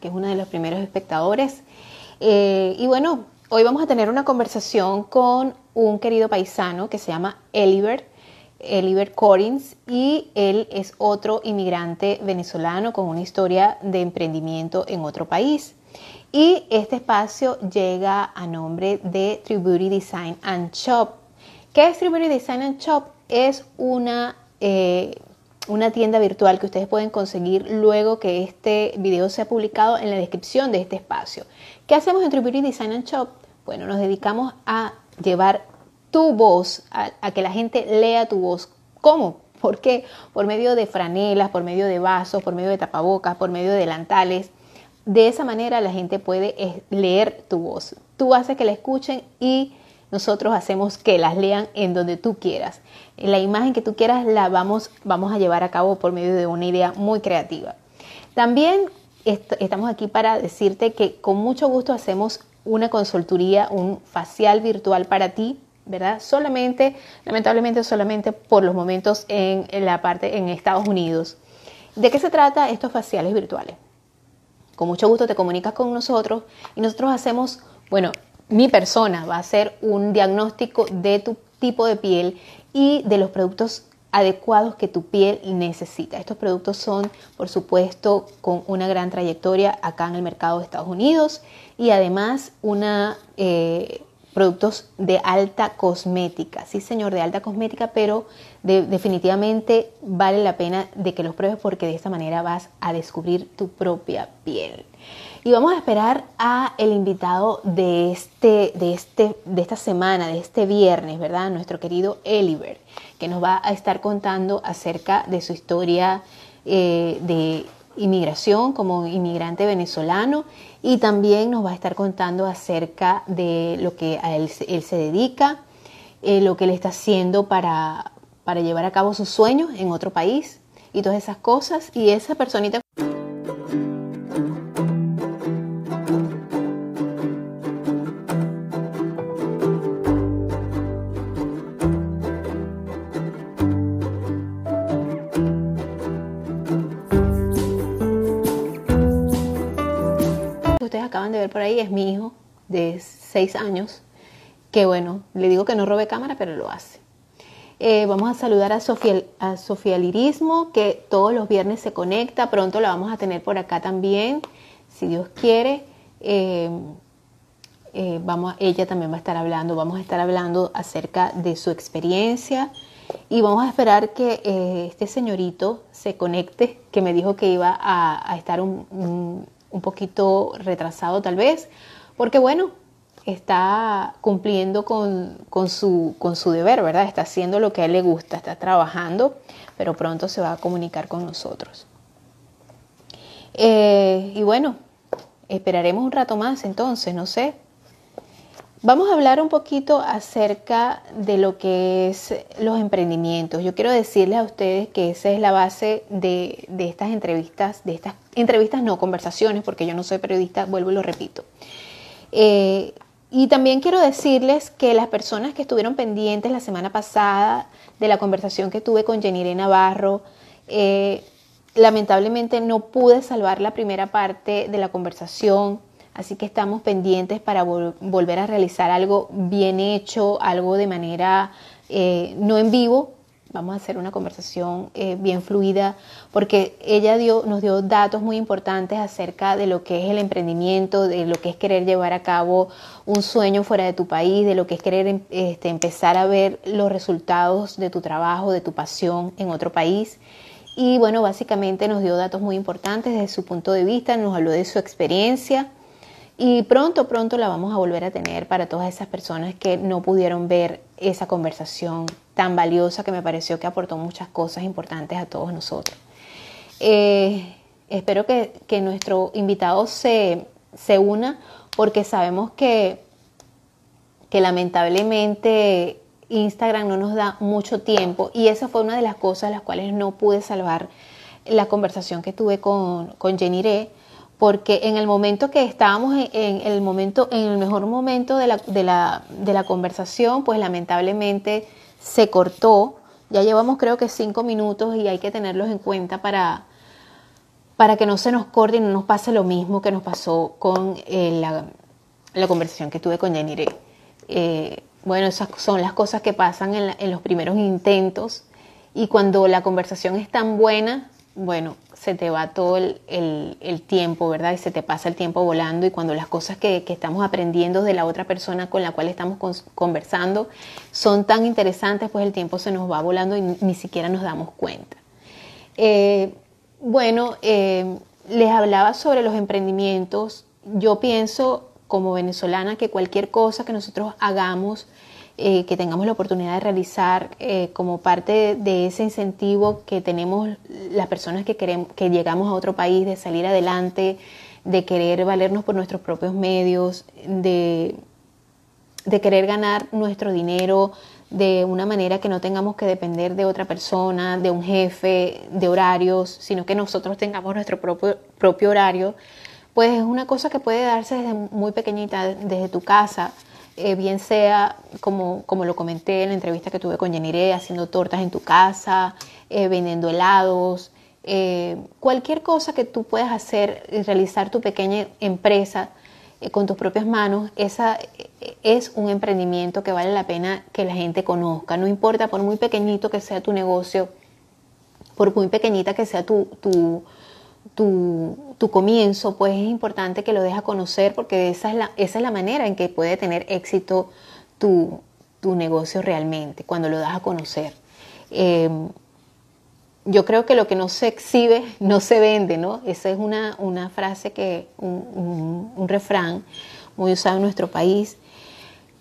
que es una de los primeros espectadores. Eh, y bueno, hoy vamos a tener una conversación con un querido paisano que se llama Eliver, Eliver Corins, y él es otro inmigrante venezolano con una historia de emprendimiento en otro país. Y este espacio llega a nombre de Tributary Design and Shop. ¿Qué es Tributary Design and Shop? Es una eh, una tienda virtual que ustedes pueden conseguir luego que este video sea publicado en la descripción de este espacio. ¿Qué hacemos en Tributary Design and Shop? Bueno, nos dedicamos a llevar tu voz, a, que la gente lea tu voz. ¿Cómo? ¿Por qué? Por medio de franelas, por medio de vasos, por medio de tapabocas, por medio de delantales. De esa manera la gente puede eh, leer tu voz. Tú haces que la escuchen y nosotros hacemos que las lean en donde tú quieras. La imagen que tú quieras la vamos, vamos a llevar a cabo por medio de una idea muy creativa. También estamos aquí para decirte que con mucho gusto hacemos una consultoría, un facial virtual para ti, ¿verdad? Solamente, lamentablemente solamente por los momentos en, en la parte en Estados Unidos. ¿De qué se trata estos faciales virtuales? Con mucho gusto te comunicas con nosotros y nosotros hacemos, bueno, mi persona va a hacer un diagnóstico de tu tipo de piel y de los productos adecuados que tu piel necesita. Estos productos son, por supuesto, con una gran trayectoria acá en el mercado de Estados Unidos y además una eh, productos de alta cosmética. Sí, señor, de alta cosmética, pero definitivamente vale la pena de que los pruebes porque de esta manera vas a descubrir tu propia piel. Y vamos a esperar a el invitado de, este, de, este, de esta semana, de este viernes, ¿verdad? Nuestro querido Eliver, que nos va a estar contando acerca de su historia eh, de inmigración como inmigrante venezolano y también nos va a estar contando acerca de lo que a él, se dedica, eh, lo que él está haciendo para, para llevar a cabo sus sueños en otro país y todas esas cosas. Y esa personita acaban de ver por ahí es mi hijo de 6 años, que bueno, le digo que no robe cámara, pero lo hace. Eh, vamos a saludar a Sofía, a Sofía Lirismo, que todos los viernes se conecta, pronto la vamos a tener por acá también, si Dios quiere. Eh, eh, vamos, ella también va a estar hablando, vamos a estar hablando acerca de su experiencia. Y vamos a esperar que este señorito se conecte, que me dijo que iba a, estar un poquito retrasado tal vez, porque bueno, está cumpliendo con, su, con su deber, ¿verdad? Está haciendo lo que a él le gusta, está trabajando, pero pronto se va a comunicar con nosotros. Eh, y bueno, esperaremos un rato más entonces, no sé, Vamos a hablar un poquito acerca de lo que es los emprendimientos. Yo quiero decirles a ustedes que esa es la base de, estas entrevistas, de estas entrevistas no conversaciones, porque yo no soy periodista, vuelvo y lo repito. Eh, y también quiero decirles que las personas que estuvieron pendientes la semana pasada de la conversación que tuve con Jenny Navarro, eh, lamentablemente no pude salvar la primera parte de la conversación Así que estamos pendientes para volver a realizar algo bien hecho, algo de manera eh, no en vivo. Vamos a hacer una conversación eh, bien fluida porque ella nos dio datos muy importantes acerca de lo que es el emprendimiento, de lo que es querer llevar a cabo un sueño fuera de tu país, de lo que es querer em, este, empezar a ver los resultados de tu trabajo, de tu pasión en otro país. Y bueno, básicamente nos dio datos muy importantes desde su punto de vista, nos habló de su experiencia y pronto, pronto la vamos a volver a tener para todas esas personas que no pudieron ver esa conversación tan valiosa que me pareció que aportó muchas cosas importantes a todos nosotros. Eh, espero que, nuestro invitado se, una porque sabemos que, que lamentablemente Instagram no nos da mucho tiempo y esa fue una de las cosas las cuales no pude salvar la conversación que tuve con, con Jenny Re porque en el momento que estábamos en, el momento, en el mejor momento de la, de, la, de la, conversación, pues lamentablemente se cortó. Ya llevamos creo que cinco minutos y hay que tenerlos en cuenta para, para que no se nos corte y no nos pase lo mismo que nos pasó con eh, la, conversación que tuve con Jenny eh, bueno, esas son las cosas que pasan en, los primeros intentos y cuando la conversación es tan buena, bueno, se te va todo el, tiempo, ¿verdad? Y se te pasa el tiempo volando y cuando las cosas que, estamos aprendiendo de la otra persona con la cual estamos conversando son tan interesantes, pues el tiempo se nos va volando y ni siquiera nos damos cuenta. Eh, bueno, eh, les hablaba sobre los emprendimientos. Yo pienso como venezolana que cualquier cosa que nosotros hagamos, eh, que tengamos la oportunidad de realizar eh, como parte de ese incentivo que tenemos las personas que, queremos, que llegamos a otro país, de salir adelante, de querer valernos por nuestros propios medios, de, de querer ganar nuestro dinero, de una manera que no tengamos que depender de otra persona, de un jefe, de horarios, sino que nosotros tengamos nuestro propio, propio horario, pues es una cosa que puede darse desde muy pequeñita, desde tu casa, eh, bien sea, como, como lo comenté en la entrevista que tuve con Jenny haciendo tortas en tu casa, eh, vendiendo helados, eh, cualquier cosa que tú puedas hacer y realizar tu pequeña empresa con tus propias manos, esa es un emprendimiento que vale la pena que la gente conozca. No importa, por muy pequeñito que sea tu negocio, por muy pequeñita que sea tu, tu, comienzo, pues es importante que lo dejes conocer porque esa es, la, esa es la manera en que puede tener éxito tu, negocio realmente, cuando lo das a conocer. Em, yo creo que lo que no se exhibe no se vende, ¿no? Esa es una, una frase que, un, un refrán muy usado en nuestro país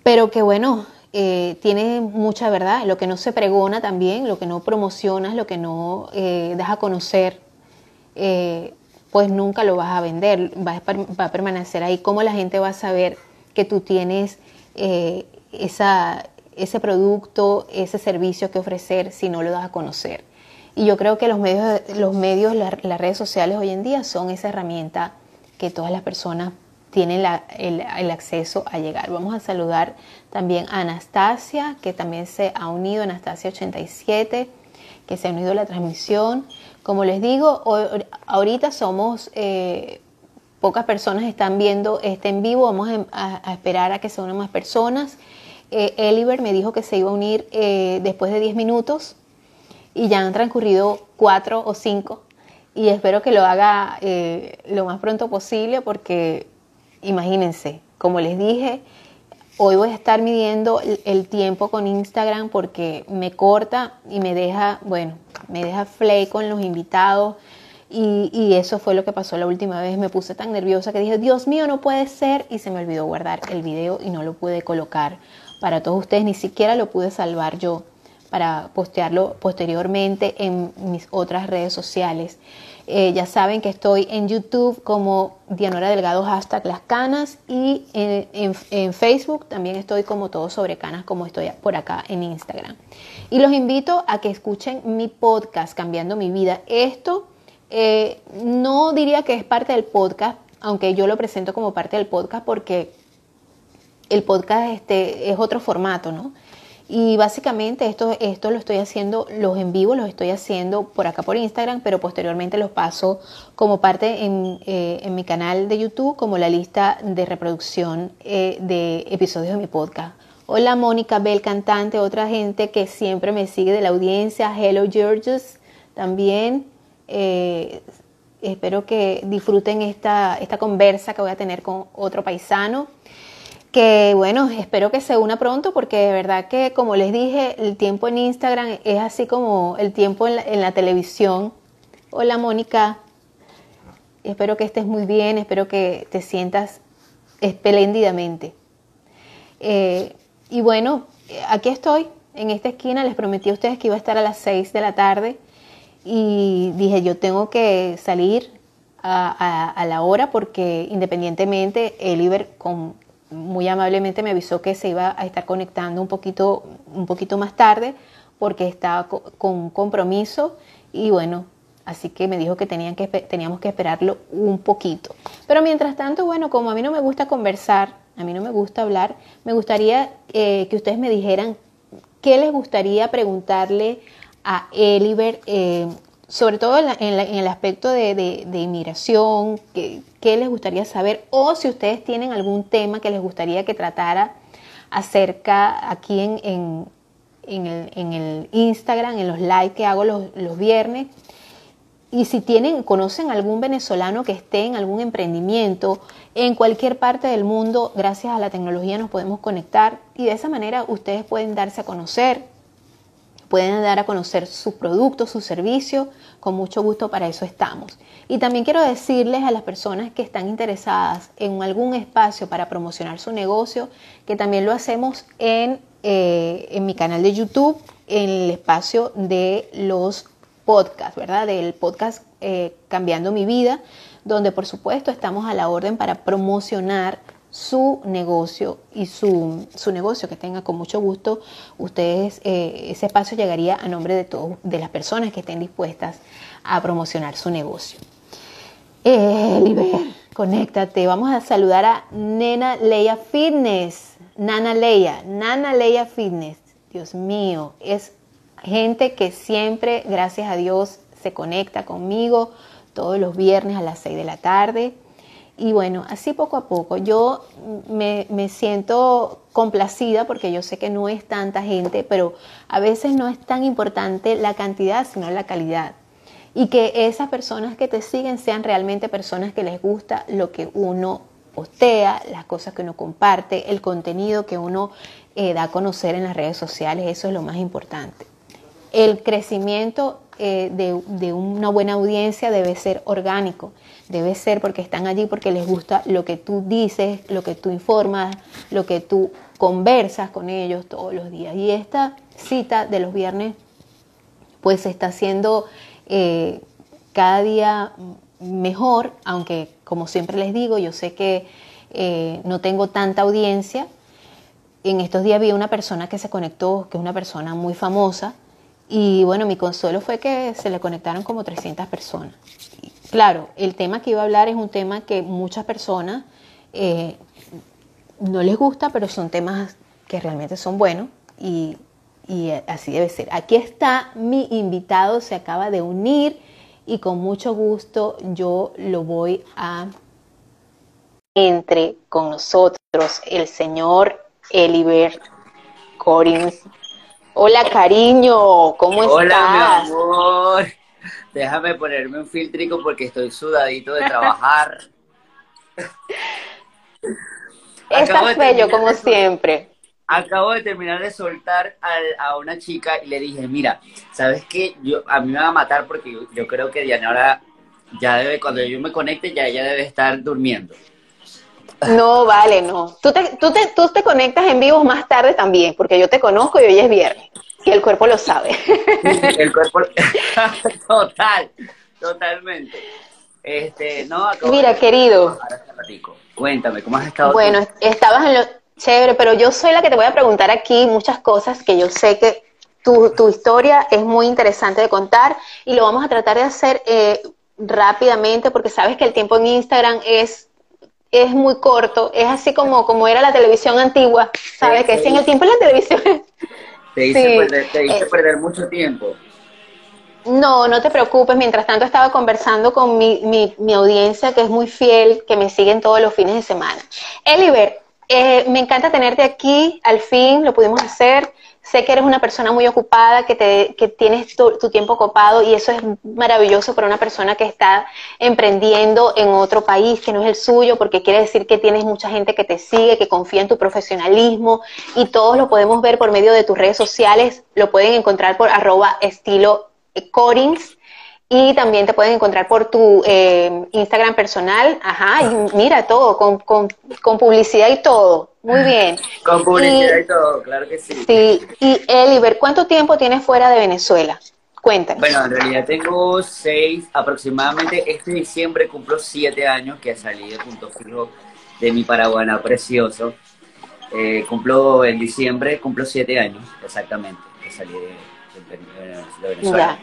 pero que bueno, eh, tiene mucha verdad. Lo que no se pregona también, lo que no promocionas, lo que no eh, das a conocer, eh, pues nunca lo vas a vender, va a, permanecer ahí. ¿Cómo la gente va a saber que tú tienes esa, ese producto, ese servicio que ofrecer si no lo das a conocer? Y yo creo que los medios, los medios las redes sociales hoy en día son esa herramienta que todas las personas tienen el, acceso a llegar. Vamos a saludar también a Anastasia, que también se ha unido, Anastasia87, que se ha unido a la transmisión. Como les digo, ahorita somos, eh, pocas personas están viendo este en vivo, vamos a, esperar a que se unan más personas. Eh, Eliver me dijo que se iba a unir eh, después de 10 minutos y ya han transcurrido 4 o 5 y espero que lo haga eh, lo más pronto posible porque imagínense, como les dije, hoy voy a estar midiendo el tiempo con Instagram porque me corta y me deja, bueno, me deja flay con los invitados. Y, eso fue lo que pasó la última vez. Me puse tan nerviosa que dije, Dios mío, no puede ser. Y se me olvidó guardar el video y no lo pude colocar para todos ustedes. Ni siquiera lo pude salvar yo para postearlo posteriormente en mis otras redes sociales. Eh, ya saben que estoy en YouTube como Dianora Delgado hashtag las canas y en, Facebook también estoy como todo sobre canas como estoy por acá en Instagram. Y los invito a que escuchen mi podcast Cambiando mi vida. Esto eh, no diría que es parte del podcast, aunque yo lo presento como parte del podcast porque el podcast este, es otro formato, ¿no? Y básicamente esto, esto lo estoy haciendo, los en vivo los estoy haciendo por acá por Instagram, pero posteriormente los paso como parte en, eh, mi canal de YouTube, como la lista de reproducción eh, de episodios de mi podcast. Hola Mónica Bell, cantante, otra gente que siempre me sigue de la audiencia. Hello Georges, también. Eh, espero que disfruten esta, esta conversa que voy a tener con otro paisano que bueno, espero que se una pronto porque de verdad que como les dije, el tiempo en Instagram es así como el tiempo en la, televisión. Hola Mónica, espero que estés muy bien, espero que te sientas espléndidamente. Eh, y bueno, aquí estoy, en esta esquina, les prometí a ustedes que iba a estar a las 6 de la tarde y dije yo tengo que salir a, a la hora porque independientemente el Iber con muy amablemente me avisó que se iba a estar conectando un poquito, un poquito más tarde porque estaba con un compromiso y bueno, así que me dijo que, tenían que teníamos que esperarlo un poquito. Pero mientras tanto, bueno, como a mí no me gusta conversar, a mí no me gusta hablar, me gustaría eh, que ustedes me dijeran qué les gustaría preguntarle a Eliver eh, sobre todo en, el aspecto de, inmigración, ¿qué, les gustaría saber? O si ustedes tienen algún tema que les gustaría que tratara acerca aquí en, el, Instagram, en los likes que hago los, los viernes. Y si tienen, conocen algún venezolano que esté en algún emprendimiento en cualquier parte del mundo, gracias a la tecnología nos podemos conectar y de esa manera ustedes pueden darse a conocer, pueden dar a conocer sus productos, sus servicios, con mucho gusto para eso estamos. Y también quiero decirles a las personas que están interesadas en algún espacio para promocionar su negocio, que también lo hacemos en, eh, en mi canal de YouTube, en el espacio de los podcasts, ¿verdad? Del podcast eh, Cambiando mi vida, donde por supuesto estamos a la orden para promocionar su negocio y su, negocio que tenga con mucho gusto ustedes eh, ese espacio llegaría a nombre de todos de las personas que estén dispuestas a promocionar su negocio. Eh, conéctate. Vamos a saludar a Nena Leia Fitness. Nana Leia Nana Leia Fitness. Dios mío es gente que siempre gracias a Dios se conecta conmigo todos los viernes a las 6 de la tarde y bueno, así poco a poco. Yo me, siento complacida porque yo sé que no es tanta gente, pero a veces no es tan importante la cantidad, sino la calidad. Y que esas personas que te siguen sean realmente personas que les gusta lo que uno postea, las cosas que uno comparte, el contenido que uno eh, da a conocer en las redes sociales, eso es lo más importante. El crecimiento eh, de, una buena audiencia debe ser orgánico, debe ser porque están allí porque les gusta lo que tú dices, lo que tú informas, lo que tú conversas con ellos todos los días. Y esta cita de los viernes pues se está haciendo eh, cada día mejor, aunque como siempre les digo, yo sé que eh, no tengo tanta audiencia. En estos días vi una persona que se conectó, que es una persona muy famosa, y bueno, mi consuelo fue que se le conectaron como 300 personas. Claro, el tema que iba a hablar es un tema que muchas personas eh, no les gusta, pero son temas que realmente son buenos y, así debe ser. Aquí está mi invitado, se acaba de unir y con mucho gusto yo lo voy a entre con nosotros el señor Elibert Corins Hola, cariño, ¿cómo estás? Hola, mi amor. Déjame ponerme un filtrico porque estoy sudadito de trabajar. Estás bello, como siempre. Acabo de terminar de soltar a una chica y le dije, mira, ¿sabes qué? Yo, a mí me va a matar porque yo, creo que Diana ahora ya debe, cuando yo me conecte, ya ella debe estar durmiendo. No, vale, no. Tú te, tú, te, tú te conectas en vivo más tarde también, porque yo te conozco y hoy es viernes. Y el cuerpo lo sabe. el cuerpo. Total, totalmente. Este, no, Mira, querido. Cuéntame, ¿cómo has estado? Bueno, estabas en lo chévere, pero yo soy la que te voy a preguntar aquí muchas cosas que yo sé que tu, tu historia es muy interesante de contar y lo vamos a tratar de hacer eh, rápidamente porque sabes que el tiempo en Instagram es es muy corto, es así como, como era la televisión antigua, ¿sabes? que si en el tiempo la televisión... Te hice, perder, te hice eh, perder mucho tiempo. No, no te preocupes. Mientras tanto estaba conversando con mi, mi, mi, audiencia que es muy fiel, que me siguen todos los fines de semana. Eliver, eh, me encanta tenerte aquí. Al fin lo pudimos hacer. Sé que eres una persona muy ocupada, que, te, que tienes tu, tiempo ocupado y eso es maravilloso para una persona que está emprendiendo en otro país que no es el suyo, porque quiere decir que tienes mucha gente que te sigue, que confía en tu profesionalismo y todos lo podemos ver por medio de tus redes sociales. Lo pueden encontrar por arroba estilo y también te pueden encontrar por tu eh, Instagram personal. Ajá, y mira todo, con, con, con, publicidad y todo. Muy bien. Con publicidad y, todo, claro que sí. Sí, y Eliber, ¿cuánto tiempo tienes fuera de Venezuela? Cuéntanos. Bueno, en realidad tengo seis, aproximadamente este diciembre cumplo siete años que salí de Punto Fijo de mi Paraguana precioso. Eh, cumplo en diciembre, cumplo siete años, exactamente, que salí de, Venezuela.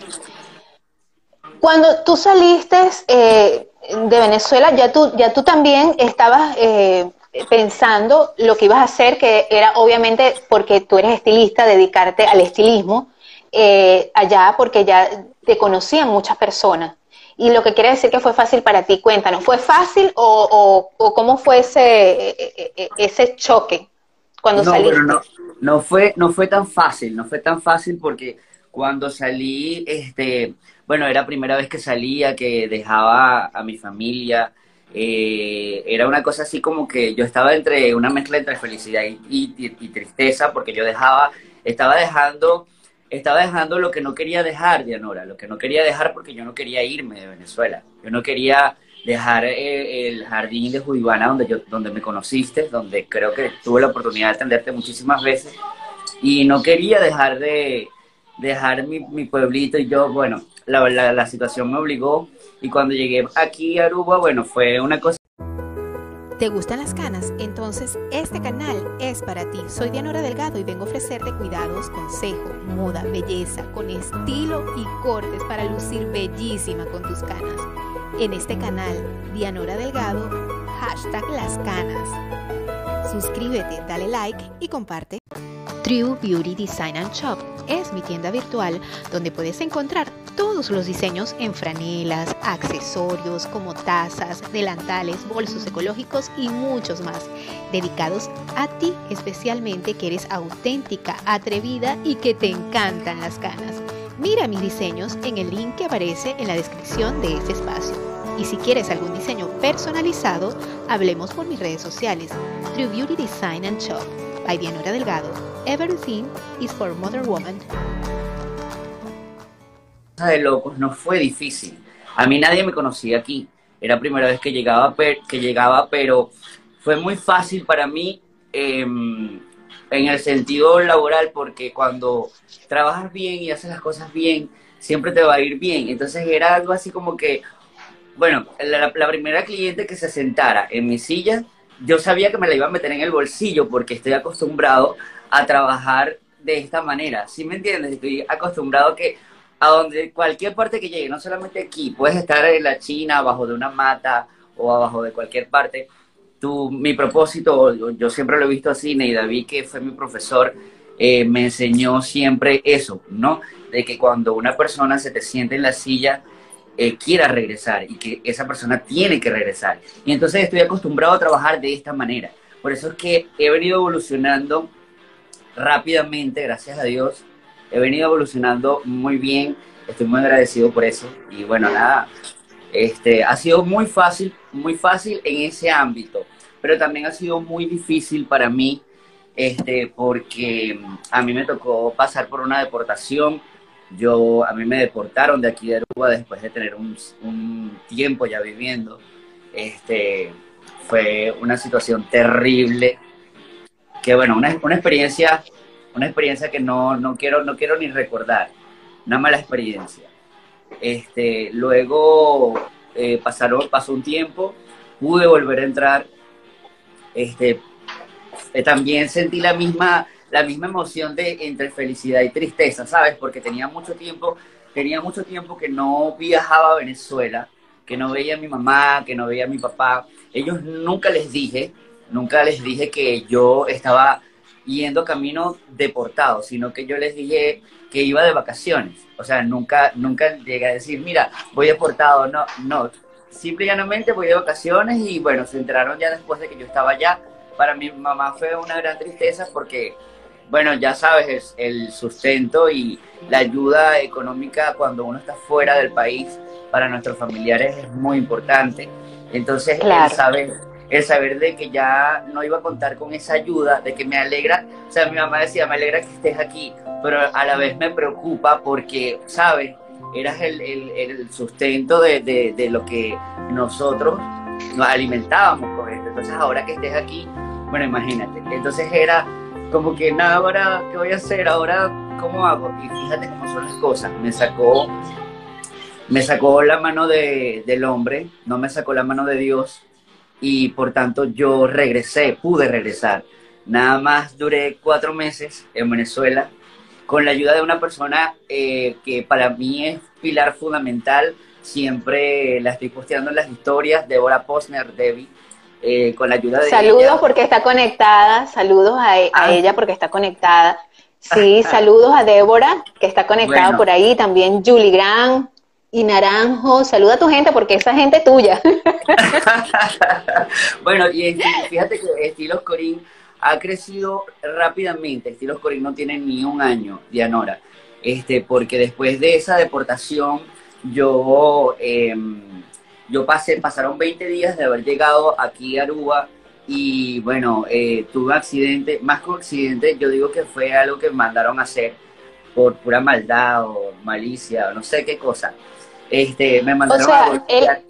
Cuando tú saliste eh, de Venezuela, ya tú, ya tú también estabas eh, pensando lo que ibas a hacer, que era obviamente porque tú eres estilista, dedicarte al estilismo eh, allá, porque ya te conocían muchas personas. Y lo que quiere decir que fue fácil para ti, cuéntanos, ¿fue fácil o, o, cómo fue ese, e, e, e, ese choque cuando no, saliste? no, no, fue, no fue tan fácil, no fue tan fácil porque cuando salí, este, bueno, era primera vez que salía, que dejaba a mi familia, eh, era una cosa así como que yo estaba entre una mezcla entre felicidad y, tristeza porque yo dejaba, estaba dejando, estaba dejando lo que no quería dejar, Dianora, lo que no quería dejar porque yo no quería irme de Venezuela, yo no quería dejar eh, el jardín de Judibana donde yo, donde me conociste, donde creo que tuve la oportunidad de atenderte muchísimas veces. Y no quería dejar de dejar mi, mi pueblito y yo, bueno, la, la, la situación me obligó y cuando llegué aquí a Aruba, bueno, fue una cosa ¿Te gustan las canas? Entonces este canal es para ti. Soy Dianora Delgado y vengo a ofrecerte cuidados, consejo, moda, belleza, con estilo y cortes para lucir bellísima con tus canas. En este canal, Dianora Delgado, hashtag las canas. Suscríbete, dale like y comparte. True Beauty Design and Shop es mi tienda virtual donde puedes encontrar todos los diseños en franelas, accesorios como tazas, delantales, bolsos ecológicos y muchos más, dedicados a ti especialmente que eres auténtica, atrevida y que te encantan las canas. Mira mis diseños en el link que aparece en la descripción de este espacio. Y si quieres algún diseño personalizado, hablemos por mis redes sociales, True Beauty Design and Shop, by Dianora Delgado Everything is for Mother Woman. De locos no fue difícil. A mí nadie me conocía aquí. Era la primera vez que llegaba, que llegaba pero fue muy fácil para mí em, en el sentido laboral porque cuando trabajas bien y haces las cosas bien, siempre te va a ir bien. Entonces era algo así como que, bueno, la, primera cliente que se sentara en mi silla, yo sabía que me la iba a meter en el bolsillo porque estoy acostumbrado a trabajar de esta manera. ¿Sí me entiendes? Estoy acostumbrado que a donde cualquier parte que llegue, no solamente aquí, puedes estar en la China, abajo de una mata o abajo de cualquier parte. Tu, mi propósito, yo siempre lo he visto así, y David, que fue mi profesor, eh, me enseñó siempre eso, ¿no? De que cuando una persona se te siente en la silla, eh, quiera regresar y que esa persona tiene que regresar. Y entonces estoy acostumbrado a trabajar de esta manera. Por eso es que he venido evolucionando rápidamente, gracias a Dios. He venido evolucionando muy bien, estoy muy agradecido por eso. Y bueno, nada, este, ha sido muy fácil, muy fácil en ese ámbito, pero también ha sido muy difícil para mí, este, porque a mí me tocó pasar por una deportación. Yo, a mí me deportaron de aquí de Aruba después de tener un, un tiempo ya viviendo. Este, fue una situación terrible que bueno, una, una experiencia, una experiencia que no, no, quiero, no quiero ni recordar, una mala experiencia. Este, luego eh, pasaron, pasó un tiempo, pude volver a entrar, este, también sentí la misma, la misma emoción de entre felicidad y tristeza, ¿sabes? Porque tenía mucho tiempo, tenía mucho tiempo que no viajaba a Venezuela, que no veía a mi mamá, que no veía a mi papá. Ellos nunca les dije, nunca les dije que yo estaba yendo camino deportado, sino que yo les dije que iba de vacaciones. O sea, nunca, nunca llegué a decir, mira, voy deportado. No, no. Simple y llanamente voy de vacaciones y bueno, se enteraron ya después de que yo estaba allá. Para mi mamá fue una gran tristeza porque, bueno, ya sabes, el, sustento y la ayuda económica cuando uno está fuera del país para nuestros familiares es muy importante. Entonces, claro. sabe el saber de que ya no iba a contar con esa ayuda, de que me alegra, o sea, mi mamá decía, me alegra que estés aquí, pero a la vez me preocupa porque, ¿sabes? Eras el, el, sustento de, de, lo que nosotros nos alimentábamos con esto. Entonces, ahora que estés aquí, bueno, imagínate. Entonces era como que, nada, ahora, ¿qué voy a hacer? Ahora, ¿cómo hago? Y fíjate cómo son las cosas. Me sacó, me sacó la mano de, del hombre, no me sacó la mano de Dios y por tanto yo regresé, pude regresar. Nada más duré cuatro meses en Venezuela con la ayuda de una persona eh, que para mí es pilar fundamental. Siempre la estoy posteando en las historias, Deborah Posner, Debbie. Eh, con la ayuda de Saludos porque está conectada, saludos a, e, ah. ella porque está conectada. Sí, saludos a Débora, que está conectada por ahí, también Julie Grant y Naranjo. Saluda a tu gente porque esa gente es tuya. bueno, y fíjate que Estilos Corín ha crecido rápidamente. Estilos Corín no tiene ni un año, Dianora. Este, porque después de esa deportación, yo, em, yo pasé, pasaron 20 días de haber llegado aquí a Aruba y bueno, eh, tuve un accidente, más que un accidente, yo digo que fue algo que me mandaron a hacer por pura maldad o malicia o no sé qué cosa. Este, me mandaron o sea, a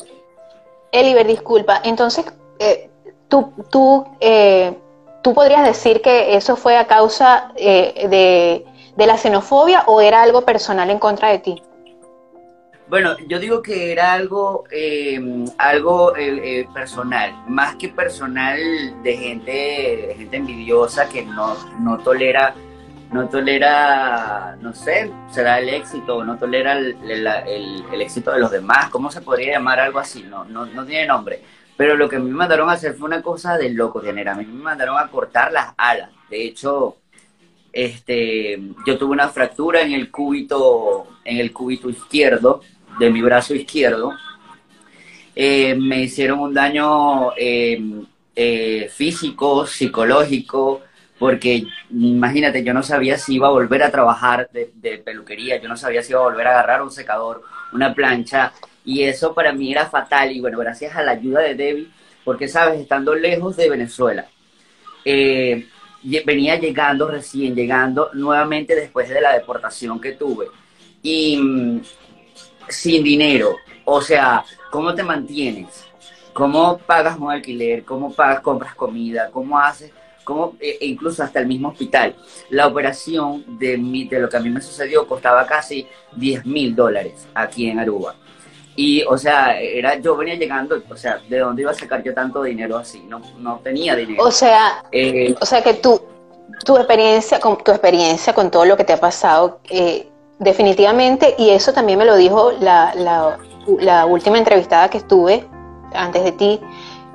Eliver, disculpa, entonces eh, tú, tú, eh, tú podrías decir que eso fue a causa de, de la xenofobia o era algo personal en contra de ti? Bueno, yo digo que era algo, eh, algo eh, eh, personal, más que personal de gente, de gente envidiosa que no, no tolera, no tolera, no sé, será el éxito, no tolera el, éxito de los demás, ¿cómo se podría llamar algo así? No, no, no tiene nombre. Pero lo que me mandaron a hacer fue una cosa de loco, general. A mí me mandaron a cortar las alas. De hecho, este, yo tuve una fractura en el cúbito, en el cúbito izquierdo de mi brazo izquierdo, eh, me hicieron un daño eh, eh, físico, psicológico, porque imagínate, yo no sabía si iba a volver a trabajar de, peluquería, yo no sabía si iba a volver a agarrar un secador, una plancha, y eso para mí era fatal, y bueno, gracias a la ayuda de Debbie, porque sabes, estando lejos de Venezuela, venía llegando, recién llegando, nuevamente después de la deportación que tuve, y sin dinero. O sea, ¿cómo te mantienes? ¿Cómo pagas un alquiler? ¿Cómo pagas, compras comida? ¿Cómo haces? ¿Cómo, e, e incluso hasta el mismo hospital. La operación de, mi, de lo que a mí me sucedió costaba casi 10 mil dólares aquí en Aruba. Y, o sea, era, yo venía llegando, o sea, ¿de dónde iba a sacar yo tanto dinero así? No, no tenía dinero. O sea, eh, o sea que tú, tu experiencia, con tu experiencia con todo lo que te ha pasado, eh, definitivamente, y eso también me lo dijo la, la, última entrevistada que estuve antes de ti,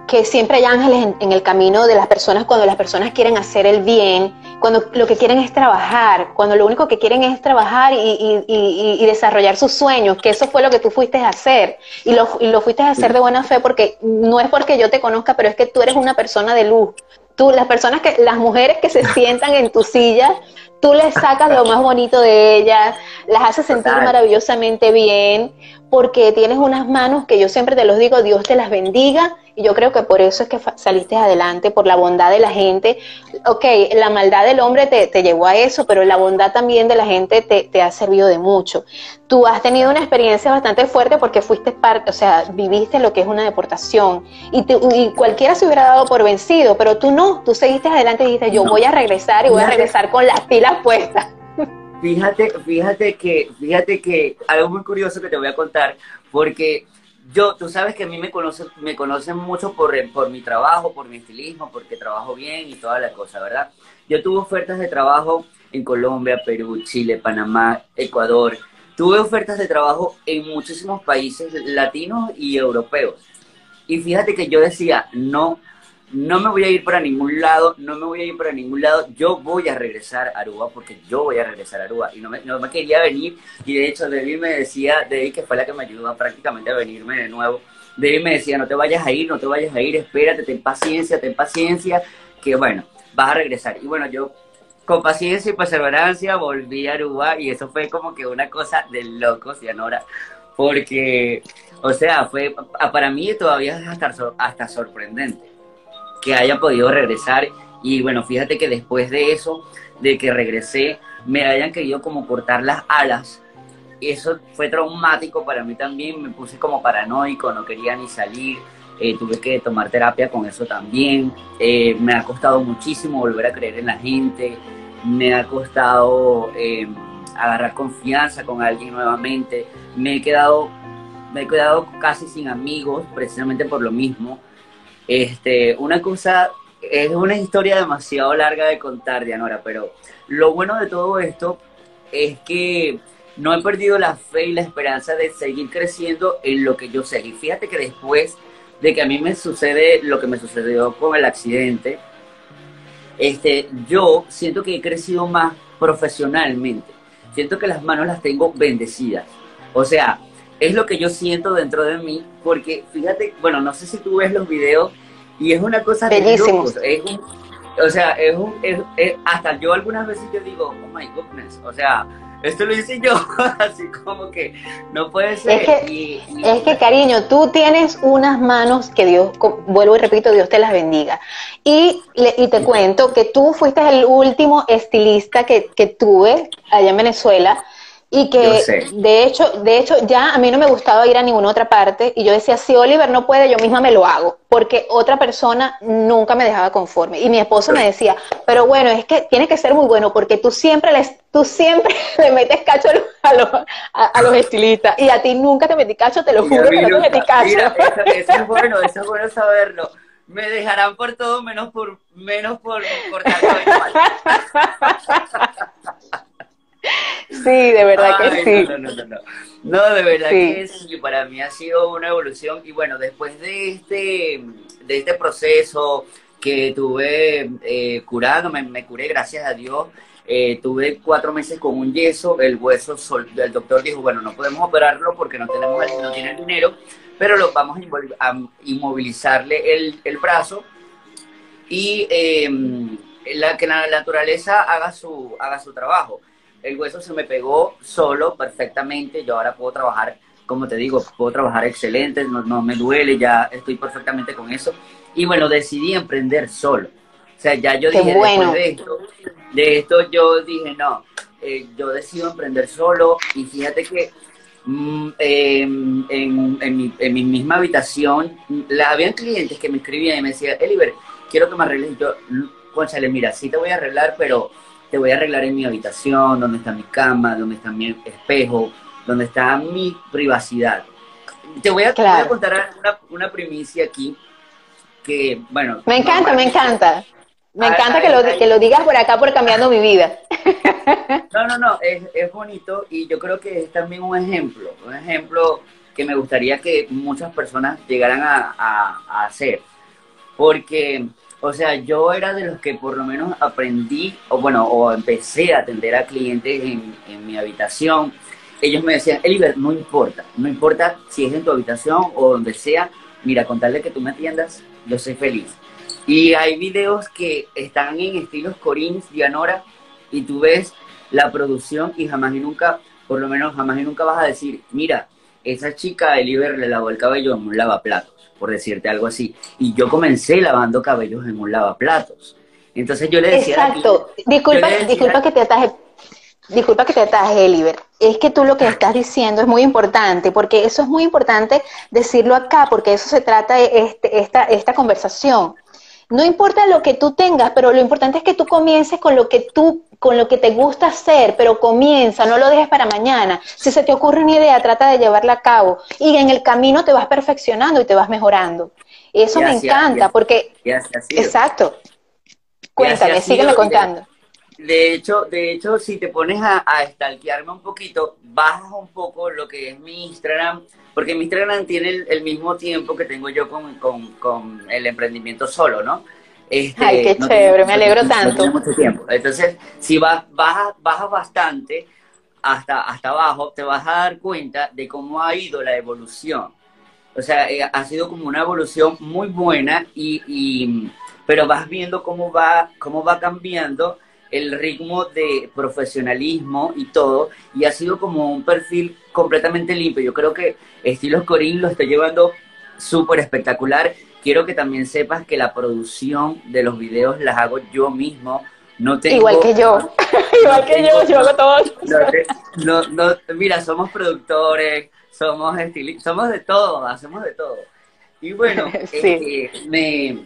que siempre hay ángeles en, el camino de las personas cuando las personas quieren hacer el bien, cuando lo que quieren es trabajar, cuando lo único que quieren es trabajar y, y, desarrollar sus sueños, que eso fue lo que tú fuiste a hacer y lo, y lo fuiste a hacer de buena fe porque no es porque yo te conozca, pero es que tú eres una persona de luz. Tú, las personas que, las mujeres que se sientan en tu silla, tú les sacas lo más bonito de ellas, las haces sentir maravillosamente bien, porque tienes unas manos que yo siempre te los digo, Dios te las bendiga, y yo creo que por eso es que saliste adelante, por la bondad de la gente. Ok, la maldad del hombre te, te llevó a eso, pero la bondad también de la gente te, te, ha servido de mucho. Tú has tenido una experiencia bastante fuerte porque fuiste parte, o sea, viviste lo que es una deportación y, y cualquiera se hubiera dado por vencido, pero tú no, tú seguiste adelante y dijiste, yo voy a regresar y voy a regresar con las pilas puestas. Fíjate, fíjate que, fíjate que algo muy curioso que te voy a contar, porque yo, tú sabes que a mí me conocen, me conocen mucho por, por mi trabajo, por mi estilismo, porque trabajo bien y toda la cosa, ¿verdad? Yo tuve ofertas de trabajo en Colombia, Perú, Chile, Panamá, Ecuador. Tuve ofertas de trabajo en muchísimos países latinos y europeos. Y fíjate que yo decía, no, no me voy a ir para ningún lado, no me voy a ir para ningún lado, yo voy a regresar a Aruba porque yo voy a regresar a Aruba. Y no me, no me quería venir. Y de hecho David me decía, David que fue la que me ayudó prácticamente a venirme de nuevo, David me decía, no te vayas a ir, no te vayas a ir, espérate, ten paciencia, ten paciencia, que bueno, vas a regresar. Y bueno, yo con paciencia y perseverancia volví a Aruba y eso fue como que una cosa de locos, Yanora, porque, o sea, fue, para mí todavía es hasta, hasta sorprendente que haya podido regresar. Y bueno, fíjate que después de eso, de que regresé, me hayan querido como cortar las alas. Eso fue traumático para mí también, me puse como paranoico, no quería ni salir, eh, tuve que tomar terapia con eso también. Eh, me ha costado muchísimo volver a creer en la gente, me ha costado eh, agarrar confianza con alguien nuevamente. Me he quedado, me he quedado casi sin amigos, precisamente por lo mismo. Este, una cosa, es una historia demasiado larga de contar, Dianora, pero lo bueno de todo esto es que no he perdido la fe y la esperanza de seguir creciendo en lo que yo sé. Y fíjate que después de que a mí me sucede lo que me sucedió con el accidente, este, yo siento que he crecido más profesionalmente. Siento que las manos las tengo bendecidas. O sea, es lo que yo siento dentro de mí, porque fíjate, bueno, no sé si tú ves los videos y es una cosa bellísima. O sea, es un, es, hasta yo algunas veces yo digo, oh my goodness, o sea, esto lo hice yo, así como que no puede ser. Es que, es que, cariño, tú tienes unas manos que Dios, vuelvo y repito, Dios te las bendiga. Y, y te cuento que tú fuiste el último estilista que, que tuve allá en Venezuela y que de hecho, de hecho ya a mí no me gustaba ir a ninguna otra parte y yo decía, si Oliver no puede, yo misma me lo hago, porque otra persona nunca me dejaba conforme. Y mi esposo me decía, pero bueno, es que tiene que ser muy bueno porque tú siempre les, tú siempre le metes cacho a los, a, los estilistas y a ti nunca te metí cacho, te lo juro que no te metí cacho. Mira, eso, es bueno, eso es bueno saberlo. Me dejarán por todo menos por menos por cortar Sí, de verdad que sí. No, no, no, no. No, de verdad que sí, para mí ha sido una evolución. Y bueno, después de este, de este proceso que tuve eh, curado, me, curé, gracias a Dios. Eh, tuve cuatro meses con un yeso, el hueso, el doctor dijo, bueno, no podemos operarlo porque no tenemos no tiene el dinero, pero lo vamos a inmovilizarle el, el brazo y em, la, que la naturaleza haga su, haga su trabajo el hueso se me pegó solo perfectamente, yo ahora puedo trabajar, como te digo, puedo trabajar excelente, no, me duele, ya estoy perfectamente con eso. Y bueno, decidí emprender solo. O sea, ya yo dije, después de esto, de esto yo dije, no, eh, yo decido emprender solo y fíjate que mm, em, en, mi, en, mi, misma habitación, la, habían clientes que me escribían y me decían, Eliver, quiero que me arregles. Y yo, conchale, mira, sí te voy a arreglar, pero te voy a arreglar en mi habitación, donde está mi cama, donde está mi espejo, donde está mi privacidad. Te voy a, contar una, primicia aquí que, bueno... Me encanta, me encanta. Me encanta que, lo, que lo digas por acá por cambiando mi vida. No, no, no, es, es bonito y yo creo que es también un ejemplo, un ejemplo que me gustaría que muchas personas llegaran a, a hacer. Porque o sea, yo era de los que por lo menos aprendí, o bueno, o empecé a atender a clientes en, mi habitación. Ellos me decían, Eliver, no importa, no importa si es en tu habitación o donde sea, mira, contarle que tú me atiendas, yo soy feliz. Y hay videos que están en estilos Corins, Dianora, y tú ves la producción y jamás y nunca, por lo menos jamás y nunca vas a decir, mira, esa chica Eliver le lavó el cabello en un lavaplatos por decirte algo así. Y yo comencé lavando cabellos en un lavaplatos. Entonces yo le decía... Exacto. disculpa, disculpa que te ataje. Disculpa que te ataje, Eliver. Es que tú lo que estás diciendo es muy importante, porque eso es muy importante decirlo acá, porque eso se trata de este, esta, esta conversación. No importa lo que tú tengas, pero lo importante es que tú comiences con lo que tú, con lo que te gusta hacer, pero comienza, no lo dejes para mañana. Si se te ocurre una idea, trata de llevarla a cabo y en el camino te vas perfeccionando y te vas mejorando. Eso me encanta porque exacto. Cuéntame, sígueme contando. De hecho, de hecho, si te pones a, a stalkearme un poquito, bajas un poco lo que es mi Instagram porque mi Instagram tiene el, mismo tiempo que tengo yo con, con, el emprendimiento solo, ¿no? Este, Ay, qué chévere, me alegro tanto. mucho tiempo. Entonces, si vas, bajas, bajas bastante hasta, hasta abajo, te vas a dar cuenta de cómo ha ido la evolución. O sea, eh, ha sido como una evolución muy buena, y, y, pero vas viendo cómo va, cómo va cambiando el ritmo de profesionalismo y todo, y ha sido como un perfil completamente limpio. Yo creo que Estilos Corín lo está llevando súper espectacular. Quiero que también sepas que la producción de los videos las hago yo mismo. No tengo, Igual que yo. Igual que yo, yo hago todo. No, no, mira, somos productores, somos estilistas, somos de todo, hacemos de todo. Y bueno, este, me,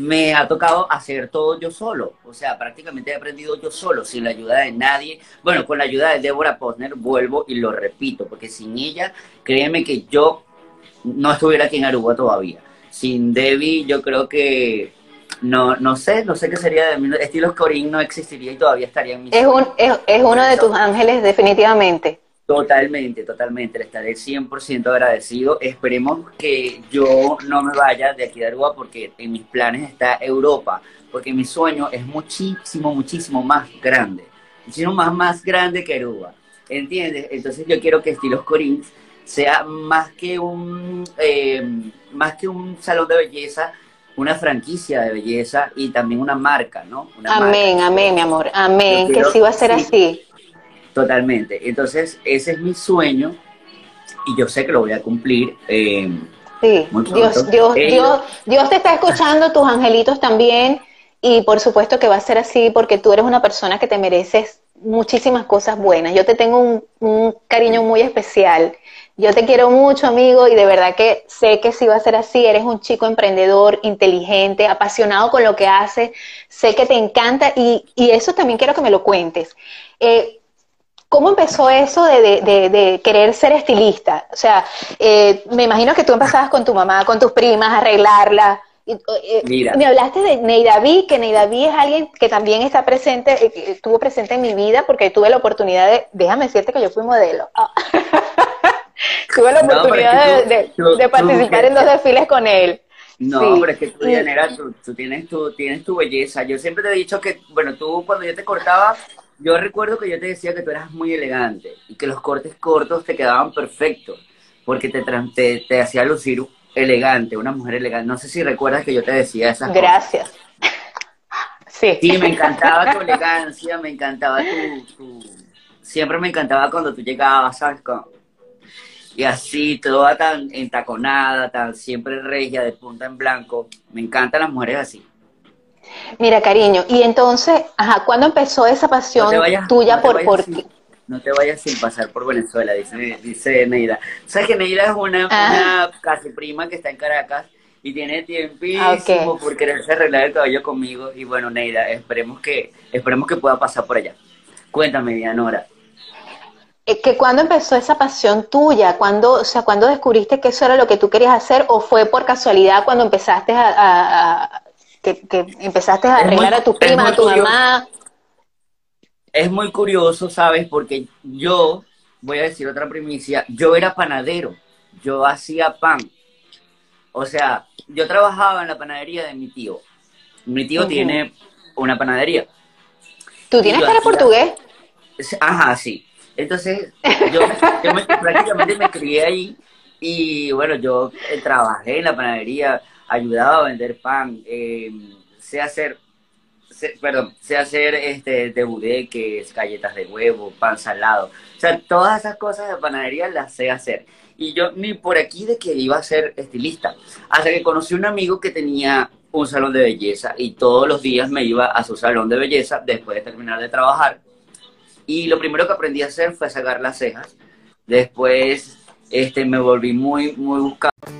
me ha tocado hacer todo yo solo. O sea, prácticamente he aprendido yo solo, sin la ayuda de nadie. Bueno, con la ayuda de Débora Posner, vuelvo y lo repito, porque sin ella, créeme que yo no estuviera aquí en Aruba todavía. Sin Debbie, yo creo que no, no sé, no sé qué sería de mí. Estilos Corín no existiría y todavía estaría en mi es, un, es, uno de tus ángeles, definitivamente. Totalmente, totalmente. Le estaré 100% agradecido. Esperemos que yo no me vaya de aquí de Aruba porque en mis planes está Europa. Porque mi sueño es muchísimo, muchísimo más grande. Muchísimo más, más grande que Aruba. ¿Entiendes? Entonces yo quiero que Estilos Corins sea más que un, eh, más que un salón de belleza, una franquicia de belleza y también una marca, ¿no? amén, amén, mi amor, amén, que sí va a ser así. Totalmente. Entonces, ese es mi sueño y yo sé que lo voy a cumplir. Eh, sí, Dios, Dios, Dios, Dios te está escuchando, tus angelitos también, y por supuesto que va a ser así porque tú eres una persona que te mereces muchísimas cosas buenas. Yo te tengo un, un cariño muy especial yo te quiero mucho, amigo, y de verdad que sé que sí va a ser así. Eres un chico emprendedor, inteligente, apasionado con lo que haces. Sé que te encanta y, eso también quiero que me lo cuentes. Eh, ¿Cómo empezó eso de, querer ser estilista? O sea, eh, me imagino que tú empezabas con tu mamá, con tus primas, a arreglarla. Eh, me hablaste de Neidaví, que Neidaví es alguien que también está presente, estuvo presente en mi vida porque tuve la oportunidad de, déjame decirte que yo fui modelo. Tuve la oportunidad de, participar en dos desfiles con él. No, pero es que tú, Dianera, tú, tienes tu, tienes tu belleza. Yo siempre te he dicho que, bueno, tú cuando yo te cortaba, yo recuerdo que yo te decía que tú eras muy elegante y que los cortes cortos te quedaban perfectos porque te, te, te hacía lucir elegante, una mujer elegante. No sé si recuerdas que yo te decía esas Gracias. cosas. Gracias. Sí. Sí, me encantaba tu elegancia, me encantaba tu, Siempre me encantaba cuando tú llegabas, ¿sabes? y así, toda tan entaconada, tan siempre regia, de punta en blanco. Me encantan las mujeres así. Mira, cariño, y entonces, ajá, ¿cuándo empezó esa pasión tuya por, por No te vayas sin pasar por Venezuela, dice, dice Neida. ¿Sabes que Neida es una, una casi prima que está en Caracas y tiene tiempísimo por quererse arreglar el cabello conmigo? Y bueno, Neida, esperemos que, esperemos que pueda pasar por allá. Cuéntame, Dianora. Eh, que cuando empezó esa pasión tuya, cuando, o sea, cuando descubriste que eso era lo que tú querías hacer, o fue por casualidad cuando empezaste a, que, empezaste a arreglar a tu prima, a tu mamá. Es muy curioso, ¿sabes? Porque yo, voy a decir otra primicia, yo era panadero, yo hacía pan. O sea, yo trabajaba en la panadería de mi tío. Mi tío tiene una panadería. ¿Tú tienes cara portugués? Ajá, sí. Entonces, yo, prácticamente me crié ahí y bueno, yo eh, trabajé en la panadería, ayudaba a vender pan, eh, sé hacer, perdón, sé hacer este, de galletas de huevo, pan salado. O sea, todas esas cosas de panadería las sé hacer. Y yo ni por aquí de que iba a ser estilista. Hasta que conocí un amigo que tenía un salón de belleza y todos los días me iba a su salón de belleza después de terminar de trabajar y lo primero que aprendí a hacer fue sacar las cejas. Después este, me volví muy, muy buscado.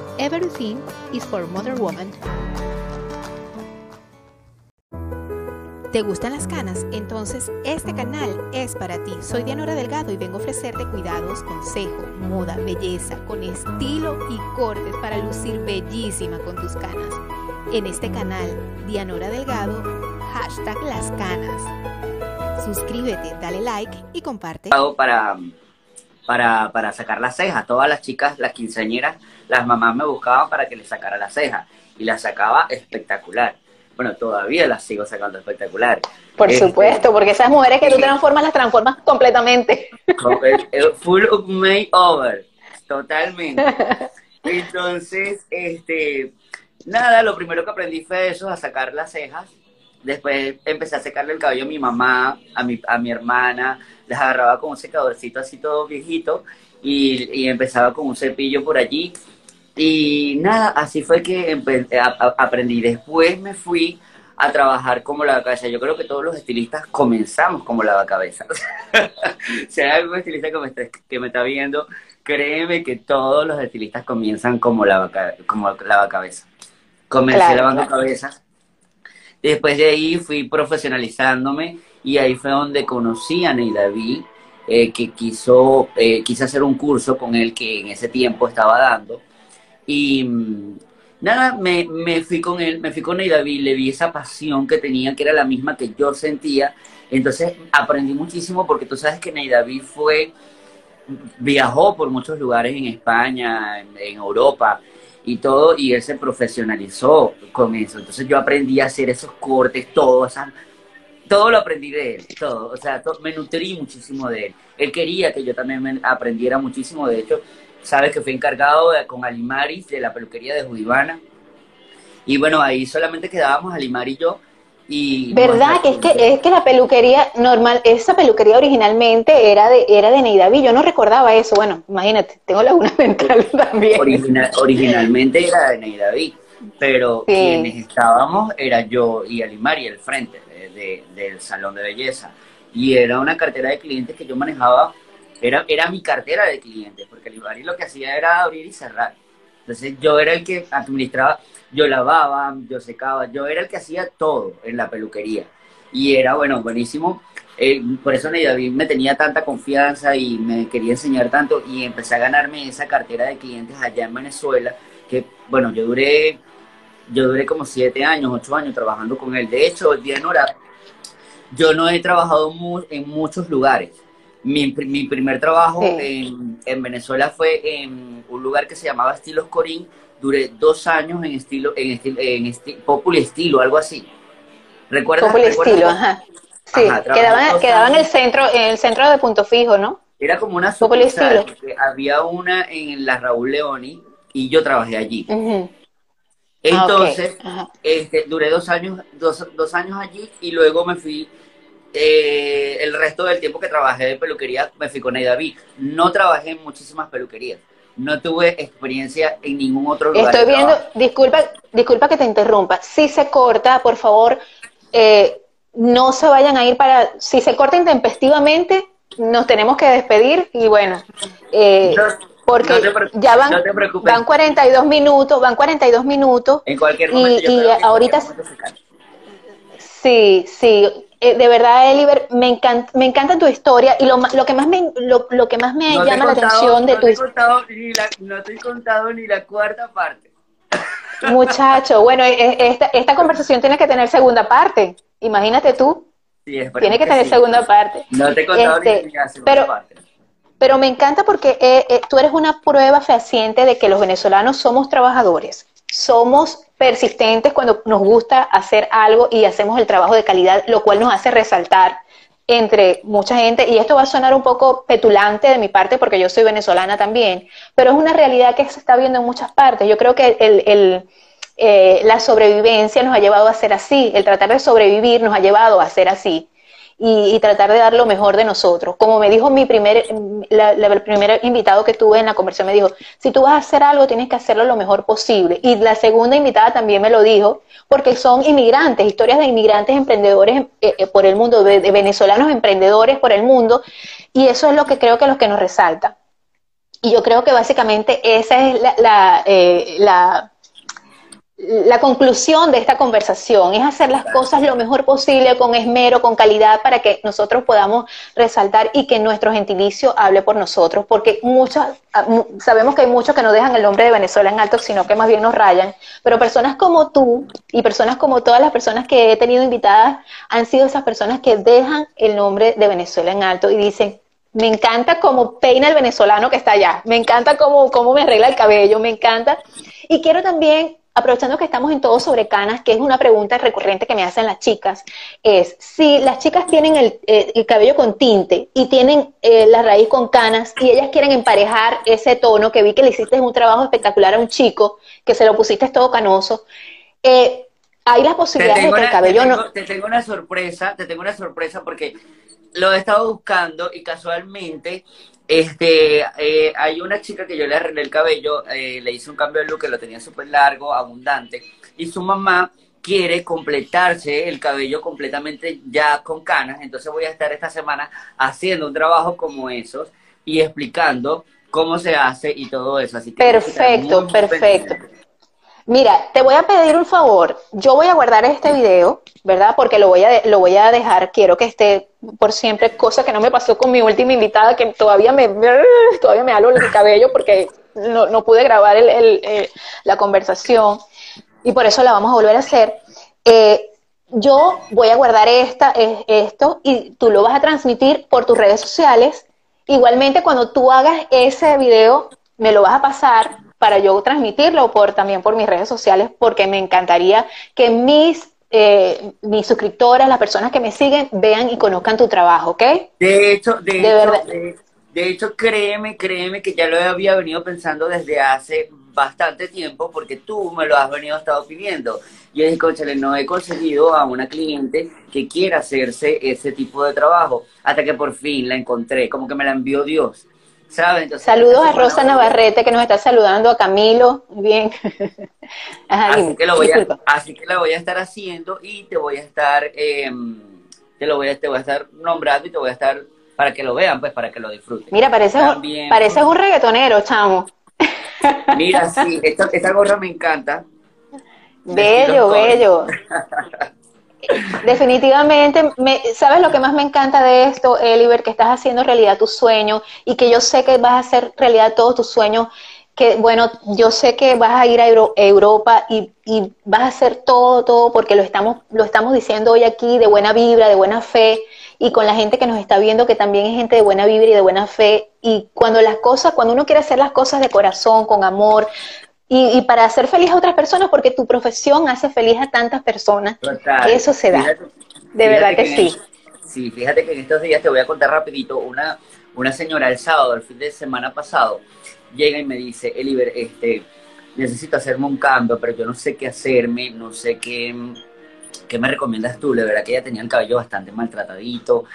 Everything is for Mother Woman. ¿Te gustan las canas? Entonces este canal es para ti. Soy Dianora Delgado y vengo a ofrecerte cuidados, consejo, moda, belleza, con estilo y cortes para lucir bellísima con tus canas. En este canal, Dianora Delgado, hashtag las canas. Suscríbete, dale like y comparte. Para, para, para sacar las cejas. Todas las chicas, las quinceañeras, las mamás me buscaban para que les sacara las cejas. Y las sacaba espectacular. Bueno, todavía las sigo sacando espectacular. Por este, supuesto, porque esas mujeres que tú transformas, las transformas completamente. Full of makeover. Totalmente. Entonces, este, nada, lo primero que aprendí fue eso, a sacar las cejas Después empecé a secarle el cabello a mi mamá, a mi, a mi hermana, les agarraba con un secadorcito así todo viejito y, empezaba con un cepillo por allí. Y nada, así fue que aprendí. Después me fui a trabajar como lavacabeza. Yo creo que todos los estilistas comenzamos como lavacabeza. si hay algún estilista que me, está, que me está viendo, créeme que todos los estilistas comienzan como, lavaca, como lavacabeza. Comencé lavando cabezas. Después de ahí fui profesionalizándome y ahí fue donde conocí a Ney David, eh, que quiso, eh, quise hacer un curso con él que en ese tiempo estaba dando. Y mm, nada, me, me, fui con él, me fui con David, le vi esa pasión que tenía, que era la misma que yo sentía. Entonces aprendí muchísimo porque tú sabes que Ney David fue, viajó por muchos lugares en España, en, Europa y todo, y él se profesionalizó con eso. Entonces yo aprendí a hacer esos cortes, todo, todo lo aprendí de él, todo. O sea, me nutrí muchísimo de él. Él quería que yo también aprendiera muchísimo, de hecho, sabes que fui encargado con Alimaris de la peluquería de Judivana. Y bueno, ahí solamente quedábamos Alimar y yo. Y ¿Verdad? Que es que es que la peluquería normal, esa peluquería originalmente era de era de Neidaví, yo no recordaba eso. Bueno, imagínate, tengo laguna mental también. originalmente era de Neidaví, pero quienes estábamos era yo y Alimari, el frente del salón de belleza. Y era una cartera de clientes que yo manejaba era, era mi cartera de clientes, porque el Ibarri lo que hacía era abrir y cerrar. Entonces yo era el que administraba, yo lavaba, yo secaba, yo era el que hacía todo en la peluquería. Y era, bueno, buenísimo. Eh, por eso David me tenía tanta confianza y me quería enseñar tanto y empecé a ganarme esa cartera de clientes allá en Venezuela, que bueno, yo duré, yo duré como siete años, ocho años trabajando con él. De hecho, el día en hora, yo no he trabajado en muchos lugares mi, mi primer trabajo en, en, Venezuela fue en un lugar que se llamaba Estilos Corín. Duré dos años en estilo, en estilo, en Estilo, algo así. ¿Recuerdas? Populi Estilo, ajá. Sí, quedaba, en el centro, en el centro de Punto Fijo, ¿no? Era como una sucursal, había una en la Raúl Leoni y yo trabajé allí. Ah, Entonces, este, duré dos años, dos, dos años allí y luego me fui eh, el resto del tiempo que trabajé de peluquería me fui con David. No trabajé en muchísimas peluquerías. No tuve experiencia en ningún otro lugar. Estoy viendo, disculpa, disculpa que te interrumpa. Si se corta, por favor, eh, no se vayan a ir para. Si se corta intempestivamente, nos tenemos que despedir y bueno. Eh, porque ya van, van 42 minutos, van 42 minutos. En cualquier momento. Y, y ahorita. Sí, sí. Eh, de verdad, Eliver, me encanta, me encanta tu historia y lo, lo que más me, lo, lo que más me llama la atención de tu historia. No te he contado ni la cuarta parte. Muchacho, bueno, e, e, esta, esta conversación tiene que tener segunda parte. Imagínate tú. Sí, tiene que, tener segunda parte. No te he contado ni este, la segunda pero, parte. Pero me encanta porque eh, eh, tú eres una prueba fehaciente de que los venezolanos somos trabajadores, somos persistentes cuando nos gusta hacer algo y hacemos el trabajo de calidad, lo cual nos hace resaltar entre mucha gente, y esto va a sonar un poco petulante de mi parte porque yo soy venezolana también, pero es una realidad que se está viendo en muchas partes. Yo creo que el, eh, la sobrevivencia nos ha llevado a ser así, el tratar de sobrevivir nos ha llevado a ser así y, tratar de dar lo mejor de nosotros. Como me dijo mi primer, el primer invitado que tuve en la conversación, me dijo, si tú vas a hacer algo, tienes que hacerlo lo mejor posible. Y la segunda invitada también me lo dijo, porque son inmigrantes, historias de inmigrantes emprendedores eh, eh, por el mundo, de, venezolanos emprendedores por el mundo, y eso es lo que creo que es lo que nos resalta. Y yo creo que básicamente esa es la, la, eh, la la conclusión de esta conversación es hacer las cosas lo mejor posible, con esmero, con calidad, para que nosotros podamos resaltar y que nuestro gentilicio hable por nosotros, porque muchos, ah, sabemos que hay muchos que no dejan el nombre de Venezuela en alto, sino que más bien nos rayan, pero personas como tú y personas como todas las personas que he tenido invitadas han sido esas personas que dejan el nombre de Venezuela en alto y dicen, me encanta cómo peina el venezolano que está allá, me encanta cómo, cómo me arregla el cabello, me encanta. Y quiero también aprovechando que estamos en todo sobre canas, que es una pregunta recurrente que me hacen las chicas, es si las chicas tienen el, eh, cabello con tinte y tienen eh, la raíz con canas y ellas quieren emparejar ese tono, que vi que le hiciste un trabajo espectacular a un chico, que se lo pusiste todo canoso, eh, hay las posibilidades de que el cabello no... Te tengo una sorpresa, te tengo una sorpresa porque lo he estado buscando y casualmente este, eh, hay una chica que yo le arreglé el cabello, eh, le hice un cambio de look que lo tenía súper largo, abundante, y su mamá quiere completarse el cabello completamente ya con canas. Entonces voy a estar esta semana haciendo un trabajo como esos y explicando cómo se hace y todo eso. Así que perfecto, perfecto. Mira, te voy a pedir un favor. Yo voy a guardar este video, ¿verdad? Porque lo voy a, lo voy a dejar. Quiero que esté por siempre, cosa que no me pasó con mi última invitada, que todavía me, todavía me halo el cabello porque no, no pude grabar el, la conversación y por eso la vamos a volver a hacer. Eh, yo voy a guardar esta, esto y tú lo vas a transmitir por tus redes sociales. Igualmente, cuando tú hagas ese video, me lo vas a pasar para yo transmitirlo por, también por mis redes sociales, porque me encantaría que mis, eh, mis suscriptoras, las personas que me siguen, vean y conozcan tu trabajo, ¿ok? De hecho, de, verdad. De, hecho, créeme, créeme que ya lo había venido pensando desde hace bastante tiempo, porque tú me lo has venido estado pidiendo. Yo dije, conchale, no he conseguido a una cliente que quiera hacerse ese tipo de trabajo, hasta que por fin la encontré, como que me la envió Dios. Saludos a Rosa Navarrete que nos está saludando, a Camilo, bien. así, que lo voy a, así que la voy a estar haciendo y te voy a estar, em, te lo voy a, te voy a estar nombrando y te voy a estar para que lo vean, pues para que lo disfruten. Mira, pareces, pareces un reggaetonero, chamo. Mira, sí, esta, esta gorra me encanta. Bello, bello. Definitivamente, ¿sabes lo que más me encanta de esto, Eliver? Que estás haciendo realidad tu sueño y que yo sé que vas a hacer realidad todos tus sueños. Que bueno, yo sé que vas a ir a Europa y, y, vas a hacer todo, todo, porque lo estamos, lo estamos diciendo hoy aquí de buena vibra, de buena fe y con la gente que nos está viendo que también es gente de buena vibra y de buena fe. Y cuando las cosas, cuando uno quiere hacer las cosas de corazón, con amor, y, para hacer feliz a otras personas, porque tu profesión hace feliz a tantas personas. Eso se da. de verdad que, sí. sí, fíjate que en estos días te voy a contar rapidito, una, una señora el sábado, el fin de semana pasado, llega y me dice, Eliver, este, necesito hacerme un cambio, pero yo no sé qué hacerme, no sé qué, qué me recomiendas tú. La verdad que ella tenía el cabello bastante maltratadito.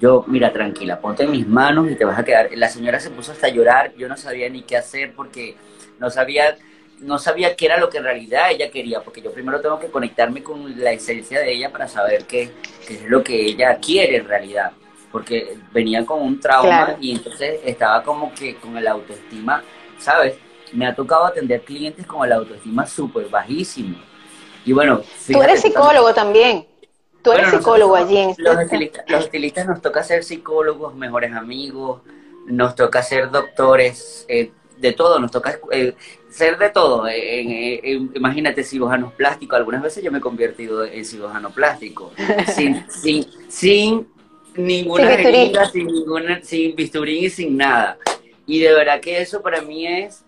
Yo, mira, tranquila, ponte en mis manos y te vas a quedar. La señora se puso hasta a llorar, yo no sabía ni qué hacer porque no sabía no sabía qué era lo que en realidad ella quería, porque yo primero tengo que conectarme con la esencia de ella para saber qué, es lo que ella quiere en realidad, porque venía con un trauma y entonces estaba como que con el autoestima, ¿sabes? Me ha tocado atender clientes con el autoestima súper bajísimo. Y bueno, tú eres psicólogo también. Tú eres psicólogo allí en los, estilistas, los estilistas nos toca ser psicólogos, mejores amigos, nos toca ser doctores, eh, de todo, nos toca eh, ser de todo. imagínate, cirujanos plásticos. Algunas veces yo me he convertido en cirujano plástico. sin, sin, sin ninguna herida, sin, ninguna, sin bisturín y sin nada. Y de verdad que eso para mí es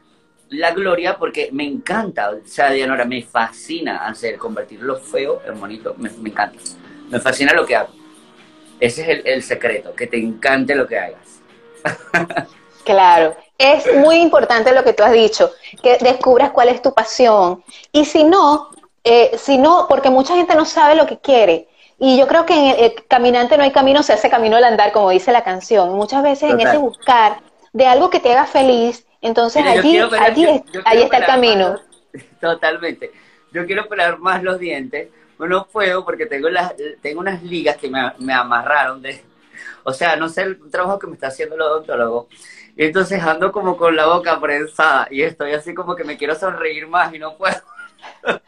la gloria porque me encanta. O sea, Dianora, me fascina hacer, convertir lo feo en bonito. Me, encanta. Me fascina lo que hago. Ese es el, el secreto, que te encante lo que hagas. Claro, es muy importante lo que tú has dicho, que descubras cuál es tu pasión. Y si no, eh, si no, porque mucha gente no sabe lo que quiere. Y yo creo que en el, caminante no hay camino, se hace camino al andar, como dice la canción. Muchas veces en ese buscar de algo que te haga feliz, entonces allí, allí, ahí está el camino. totalmente. Yo quiero pelar más los dientes, no puedo porque tengo las tengo unas ligas que me, me amarraron de, o sea, no sé el trabajo que me está haciendo el odontólogo y entonces ando como con la boca prensada y estoy así como que me quiero sonreír más y no puedo.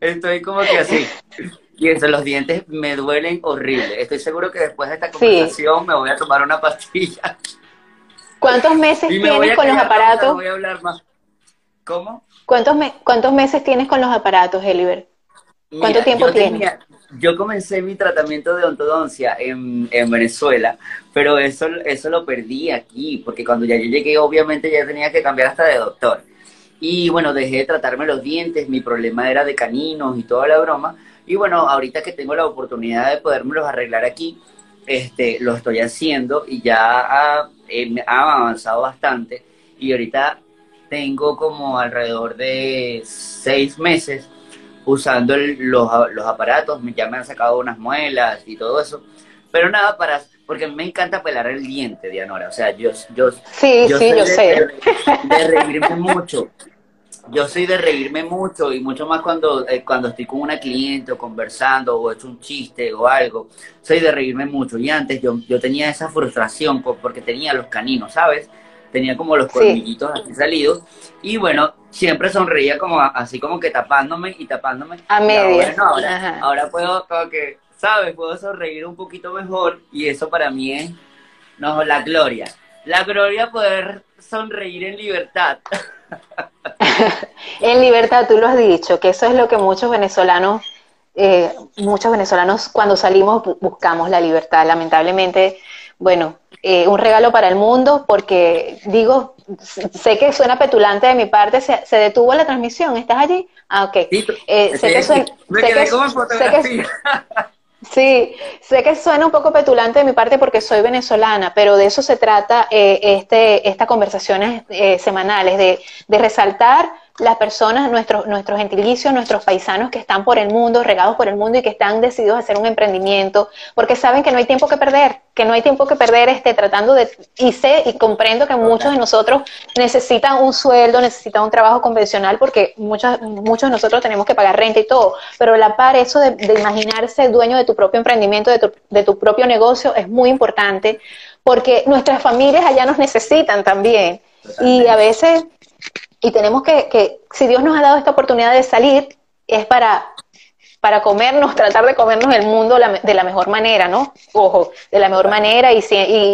estoy como que así. Y entre los dientes me duelen horrible. Estoy seguro que después de esta conversación me voy a tomar una pastilla. ¿Cuántos meses tienes con los aparatos? Voy a hablar más. ¿Cómo? ¿Cuántos, ¿Cuántos meses tienes con los aparatos, Eliber? ¿Cuánto tiempo tienes? Yo comencé mi tratamiento de ontodoncia en, en, Venezuela, pero eso, eso lo perdí aquí, porque cuando ya yo llegué, obviamente ya tenía que cambiar hasta de doctor. Y bueno, dejé de tratarme los dientes, mi problema era de caninos y toda la broma. Y bueno, ahorita que tengo la oportunidad de podérmelos arreglar aquí, este, lo estoy haciendo y ya ha, ha avanzado bastante. Y ahorita tengo como alrededor de seis meses usando los, los aparatos, ya me han sacado unas muelas y todo eso. Pero nada, para porque me encanta pelar el diente, Dianora. O sea, yo, yo, sí, yo sí, yo sé. De, reírme mucho. yo soy de reírme mucho y mucho más cuando, eh, cuando estoy con una cliente o conversando o he hecho un chiste o algo. Soy de reírme mucho. Y antes yo, yo tenía esa frustración porque tenía los caninos, ¿sabes? Tenía como los colmillitos así salidos. Y bueno, siempre sonreía como así como que tapándome y tapándome. A media. ahora, ahora puedo como que, ¿sabes? Puedo sonreír un poquito mejor y eso para mí es, no, la gloria. La gloria poder sonreír en libertad. en libertad, tú lo has dicho, que eso es lo que muchos venezolanos, eh, muchos venezolanos cuando salimos buscamos la libertad. Lamentablemente, bueno, eh, un regalo para el mundo porque digo, sé que suena petulante de mi parte, se, detuvo la transmisión, ¿estás allí? Ah, ok. Eh, sé que suena... Sí, sé que suena un poco petulante de mi parte porque soy venezolana, pero de eso se trata eh, este, estas conversaciones eh, semanales, de, de resaltar las personas, nuestros, nuestros gentilicios, nuestros paisanos que están por el mundo, regados por el mundo y que están decididos a hacer un emprendimiento, porque saben que no hay tiempo que perder, que no hay tiempo que perder este, tratando de, y sé y comprendo que muchos de nosotros necesitan un sueldo, necesitan un trabajo convencional, porque muchos, muchos de nosotros tenemos que pagar renta y todo, pero a la par eso de, de imaginarse dueño de tu propio emprendimiento, de tu, de tu propio negocio, es muy importante, porque nuestras familias allá nos necesitan también. Y a veces y tenemos que, que, si Dios nos ha dado esta oportunidad de salir, es para, para comernos, tratar de comernos el mundo de la mejor manera, ¿no? Ojo, de la mejor manera y,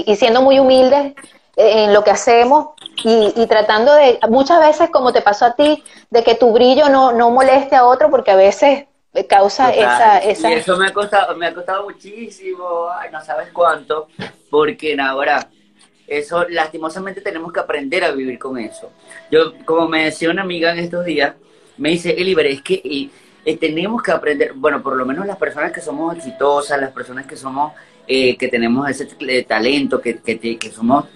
y, siendo muy humildes en lo que hacemos y, y, tratando de, muchas veces como te pasó a ti, de que tu brillo no, no moleste a otro porque a veces causa esa, esa... Y eso me ha costado, me ha costado muchísimo, ay, no sabes cuánto, porque ahora eso, lastimosamente, tenemos que aprender a vivir con eso. Yo, como me decía una amiga en estos días, me dice, Eliber, es que eh, tenemos que aprender, bueno, por lo menos las personas que somos exitosas, las personas que somos, eh, que tenemos ese eh, talento, que, que, somos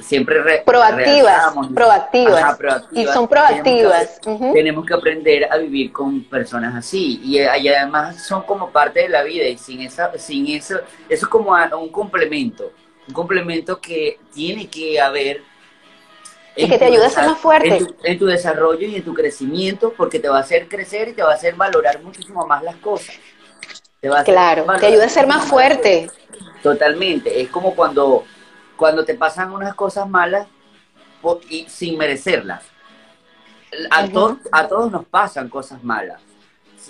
siempre proactivas, proactivas, y son proactivas. Tenemos que, aprender a vivir con personas así. Y, y, además son como parte de la vida y sin esa, sin eso, eso es como un complemento un complemento que tiene que haber. Y que te ayude a ser más fuerte. En tu, desarrollo y en tu crecimiento, porque te va a hacer crecer y te va a hacer valorar muchísimo más las cosas. Te va a claro, te ayuda a ser más fuerte. Totalmente. Es como cuando, cuando te pasan unas cosas malas y sin merecerlas. A, a todos nos pasan cosas malas.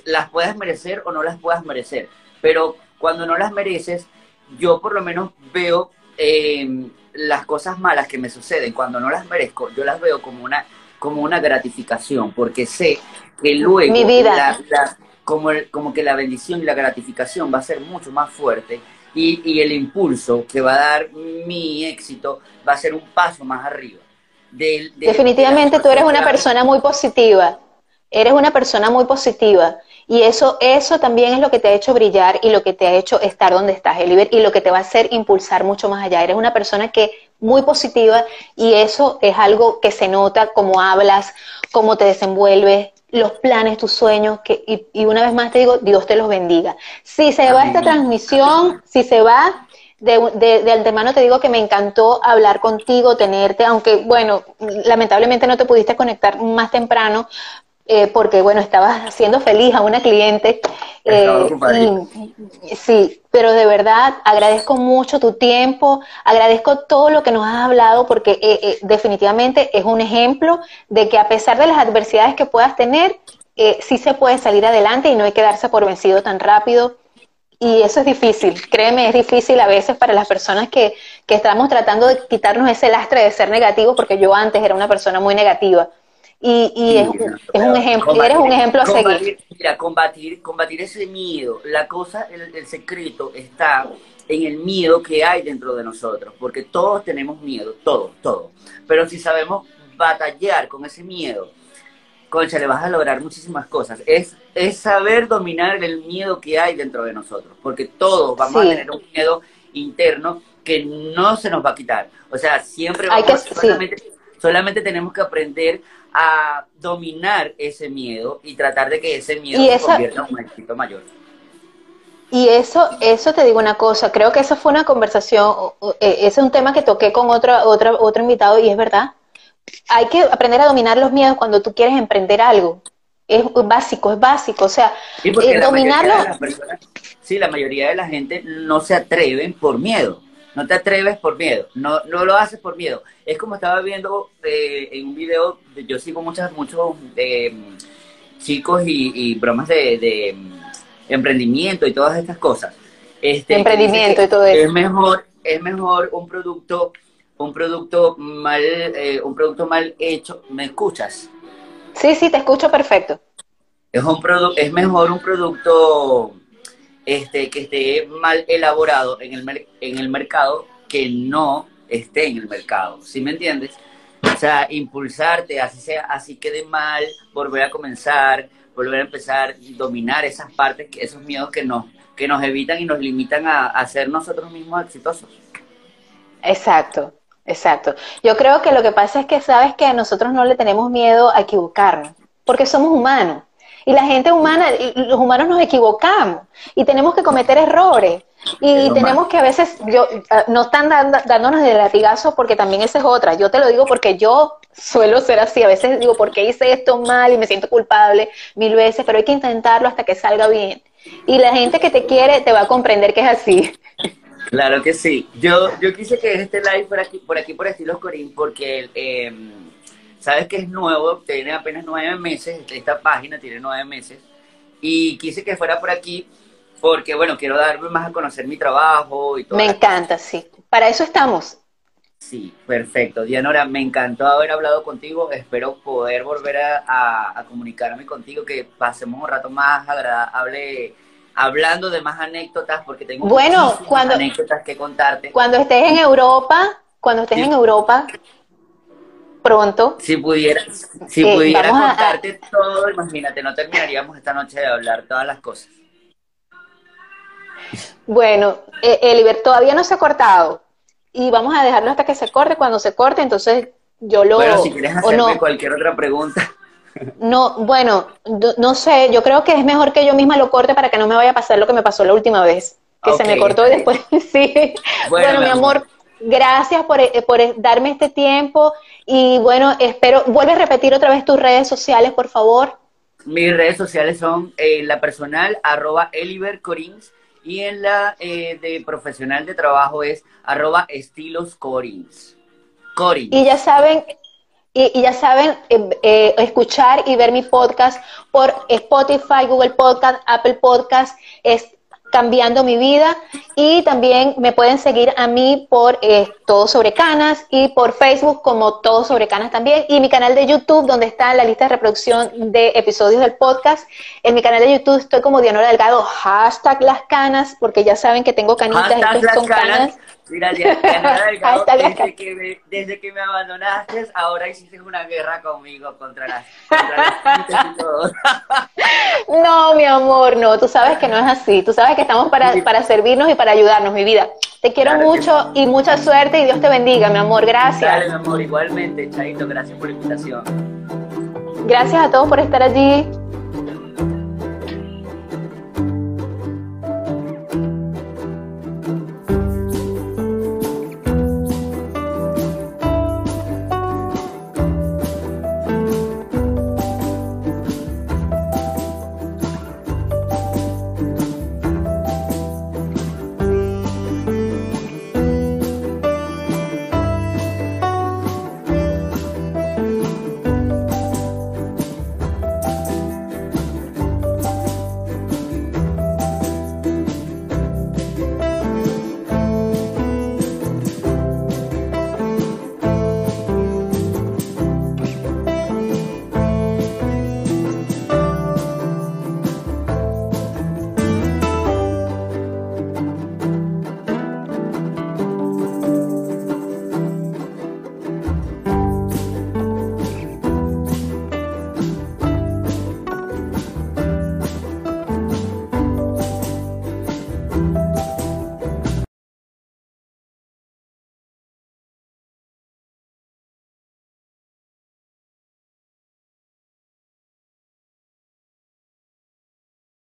Las puedes merecer o no las puedas merecer. Pero cuando no las mereces, yo por lo menos veo eh, las cosas malas que me suceden cuando no las merezco, yo las veo como una, como una gratificación, porque sé que luego Mi vida. como, como que la bendición y la gratificación va a ser mucho más fuerte y, y, el impulso que va a dar mi éxito va a ser un paso más arriba. Definitivamente tú eres una persona muy positiva, eres una persona muy positiva y eso, eso también es lo que te ha hecho brillar y lo que te ha hecho estar donde estás, Eliber, y lo que te va a hacer impulsar mucho más allá. Eres una persona que muy positiva y eso es algo que se nota como hablas, cómo te desenvuelves, los planes, tus sueños, que, y, una vez más te digo, Dios te los bendiga. Si se va esta transmisión, si se va, de, de, de, antemano te digo que me encantó hablar contigo, tenerte, aunque bueno, lamentablemente no te pudiste conectar más temprano, eh, porque bueno, estabas haciendo feliz a una cliente. Eh, sí, pero de verdad agradezco mucho tu tiempo, agradezco todo lo que nos has hablado porque eh, definitivamente es un ejemplo de que a pesar de las adversidades que puedas tener, sí se puede salir adelante y no hay que darse por vencido tan rápido. Y eso es difícil, créeme, es difícil a veces para las personas que, que estamos tratando de quitarnos ese lastre de ser negativos, porque yo antes era una persona muy negativa y, y es, un ejemplo, eres un ejemplo a seguir. Mira, combatir, combatir ese miedo, la cosa, el, secreto está en el miedo que hay dentro de nosotros, porque todos tenemos miedo, todos, todos. Pero si sabemos batallar con ese miedo, concha, le vas a lograr muchísimas cosas. Es, es saber dominar el miedo que hay dentro de nosotros, porque todos vamos a tener un miedo interno que no se nos va a quitar. O sea, siempre vamos, hay solamente, solamente tenemos que aprender a dominar ese miedo y tratar de que ese miedo se convierta en un éxito mayor. Y eso, eso te digo una cosa, creo que esa fue una conversación, eh, ese es un tema que toqué con otro, otro, otro invitado y es verdad, hay que aprender a dominar los miedos cuando tú quieres emprender algo. Es básico, es básico. O sea, eh, dominarlo. sí, la mayoría de la gente no se atreven por miedo. No te atreves por miedo. No, no lo haces por miedo. Es como estaba viendo eh, en un video, yo sigo muchas, muchos eh, chicos y, bromas de, emprendimiento y todas estas cosas. Este, emprendimiento y todo eso. Es mejor, es mejor un producto un producto mal, eh, un producto mal hecho, ¿me escuchas? Sí, sí, te escucho perfecto. Es un es mejor un producto este, que esté mal elaborado en el, en el mercado que no esté en el mercado, ¿sí me entiendes? O sea, impulsarte, así sea, así quede mal, volver a comenzar, volver a empezar, dominar esas partes, esos miedos que nos, que nos evitan y nos limitan a, a ser nosotros mismos exitosos. Exacto. Exacto. Yo creo que lo que pasa es que sabes que nosotros no le tenemos miedo a equivocarnos, porque somos humanos. Y la gente humana, los humanos nos equivocamos y tenemos que cometer errores. Y tenemos que a veces, yo, ah, no están dándonos de latigazo porque también esa es otra. Yo te lo digo porque yo suelo ser así. A veces digo, ¿por qué hice esto mal? Y me siento culpable mil veces, pero hay que intentarlo hasta que salga bien. Y la gente que te quiere te va a comprender que es así. Claro que sí. Yo, yo quise que este live por aquí, por aquí, por Estilos Corín, porque em, sabes que es nuevo, tiene apenas nueve meses, esta página tiene nueve meses, y quise que fuera por aquí porque, bueno, quiero darme más a conocer mi trabajo y todo. Me encanta, sí. Para eso estamos. Sí, perfecto. Dianora, me encantó haber hablado contigo. Espero poder volver a comunicarme contigo, que pasemos un rato más agradable hablando de más anécdotas, porque tengo bueno, cuando, anécdotas que contarte. Cuando estés en Europa, cuando estés en Europa, pronto. Si pudiera, si eh, pudiera contarte todo, imagínate, no terminaríamos esta noche de hablar todas las cosas. Bueno, eh, Eliber, todavía no se ha cortado y vamos a dejarlo hasta que se corte. Cuando se corte, entonces yo lo. Bueno, si quieres hacerme cualquier otra pregunta. No, bueno, no sé, yo creo que es mejor que yo misma lo corte para que no me vaya a pasar lo que me pasó la última vez, que se me cortó y después, sí. Bueno, mi amor, gracias por, eh, por, darme este tiempo y bueno, espero, vuelve a repetir otra vez tus redes sociales, por favor. Mis redes sociales son eh, la personal, arroba Eliber Corins, y en la eh, de profesional de trabajo es arroba estilos Corins. Y ya saben, y, ya saben, eh, eh, escuchar y ver mi podcast por Spotify, Google Podcast, Apple Podcast, es cambiando mi vida. Y también me pueden seguir a mí por eh, Todo sobre Canas y por Facebook como Todo sobre Canas también. Y mi canal de YouTube, donde está la lista de reproducción de episodios del podcast. En mi canal de YouTube estoy como Dianora Delgado, hashtag las canas, porque ya saben que tengo canitas, y son canas. Mira, Delgado, desde, que me, desde que me abandonaste, ahora hiciste una guerra conmigo contra las, contra y todo. No, mi amor, no, tú sabes que no es así. Tú sabes que estamos para, para servirnos y para ayudarnos, mi vida. Te quiero mucho y mucha suerte y Dios te bendiga, mi amor. Gracias. Dale, mi amor, igualmente, Chaito, gracias por la invitación. Gracias a todos por estar allí.